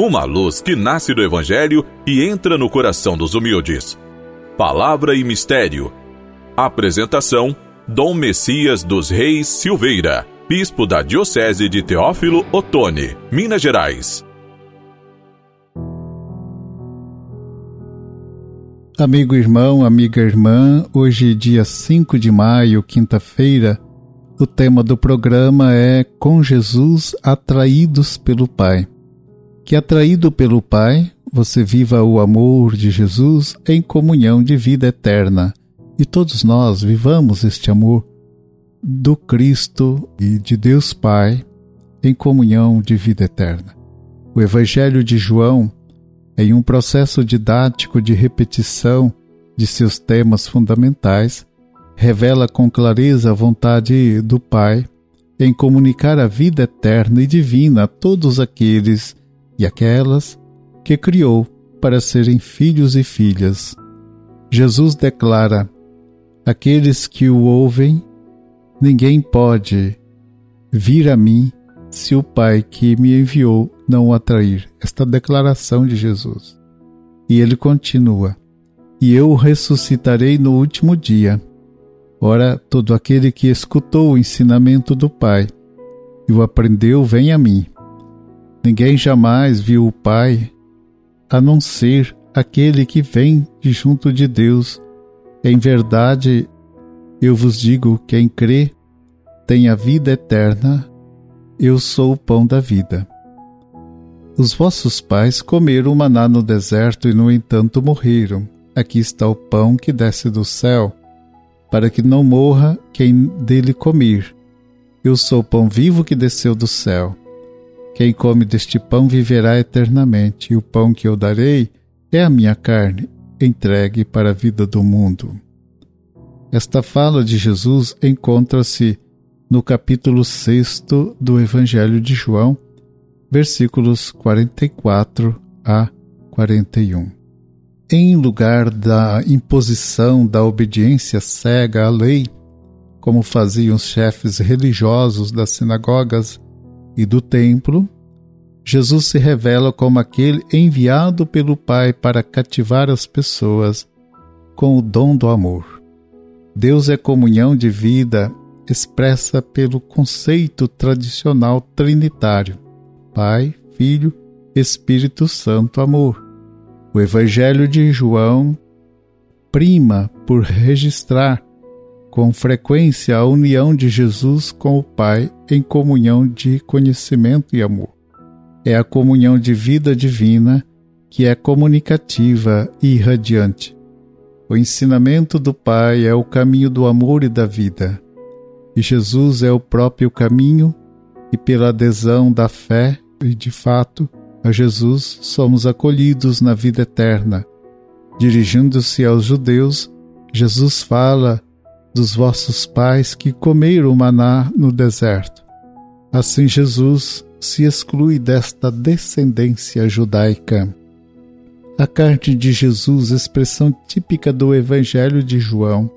uma luz que nasce do Evangelho e entra no coração dos humildes. Palavra e Mistério. Apresentação: Dom Messias dos Reis Silveira, Bispo da Diocese de Teófilo Otoni, Minas Gerais. Amigo irmão, amiga irmã, hoje, dia 5 de maio, quinta-feira, o tema do programa é Com Jesus Atraídos pelo Pai que atraído pelo Pai, você viva o amor de Jesus em comunhão de vida eterna e todos nós vivamos este amor do Cristo e de Deus Pai em comunhão de vida eterna. O Evangelho de João, em um processo didático de repetição de seus temas fundamentais, revela com clareza a vontade do Pai em comunicar a vida eterna e divina a todos aqueles e aquelas que criou para serem filhos e filhas. Jesus declara: Aqueles que o ouvem, ninguém pode vir a mim se o Pai que me enviou não o atrair. Esta declaração de Jesus. E ele continua: E eu o ressuscitarei no último dia. Ora, todo aquele que escutou o ensinamento do Pai e o aprendeu, vem a mim. Ninguém jamais viu o Pai a não ser aquele que vem de junto de Deus. Em verdade, eu vos digo: quem crê tem a vida eterna. Eu sou o pão da vida. Os vossos pais comeram maná no deserto e, no entanto, morreram. Aqui está o pão que desce do céu, para que não morra quem dele comer. Eu sou o pão vivo que desceu do céu. Quem come deste pão viverá eternamente, e o pão que eu darei é a minha carne, entregue para a vida do mundo. Esta fala de Jesus encontra-se no capítulo 6 do Evangelho de João, versículos 44 a 41. Em lugar da imposição da obediência cega à lei, como faziam os chefes religiosos das sinagogas e do templo, Jesus se revela como aquele enviado pelo Pai para cativar as pessoas com o dom do amor. Deus é comunhão de vida expressa pelo conceito tradicional trinitário: Pai, Filho, Espírito Santo, amor. O Evangelho de João prima por registrar com frequência a união de Jesus com o Pai em comunhão de conhecimento e amor. É a comunhão de vida divina que é comunicativa e irradiante. O ensinamento do Pai é o caminho do amor e da vida. E Jesus é o próprio caminho, e pela adesão da fé e de fato a Jesus somos acolhidos na vida eterna. Dirigindo-se aos judeus, Jesus fala dos vossos pais que comeram maná no deserto. Assim Jesus se exclui desta descendência judaica. A carne de Jesus, expressão típica do Evangelho de João,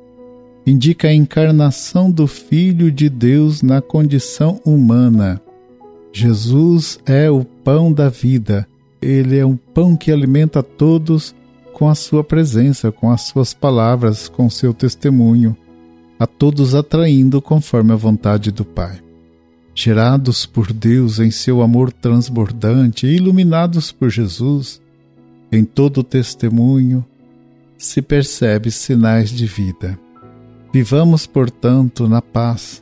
indica a encarnação do Filho de Deus na condição humana. Jesus é o pão da vida. Ele é um pão que alimenta todos com a sua presença, com as suas palavras, com seu testemunho a todos atraindo conforme a vontade do Pai. Gerados por Deus em seu amor transbordante e iluminados por Jesus, em todo o testemunho se percebe sinais de vida. Vivamos, portanto, na paz,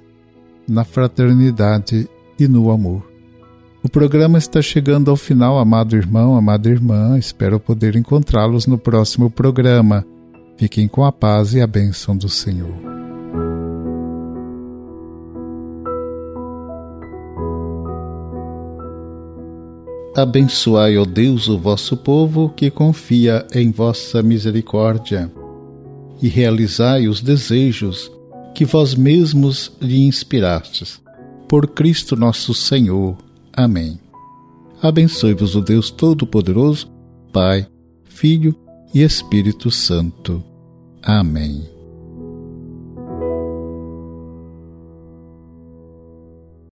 na fraternidade e no amor. O programa está chegando ao final, amado irmão, amada irmã. Espero poder encontrá-los no próximo programa. Fiquem com a paz e a bênção do Senhor. Abençoai, ó Deus, o vosso povo que confia em vossa misericórdia, e realizai os desejos que vós mesmos lhe inspirastes. Por Cristo nosso Senhor. Amém. Abençoe-vos o Deus Todo-Poderoso, Pai, Filho e Espírito Santo. Amém.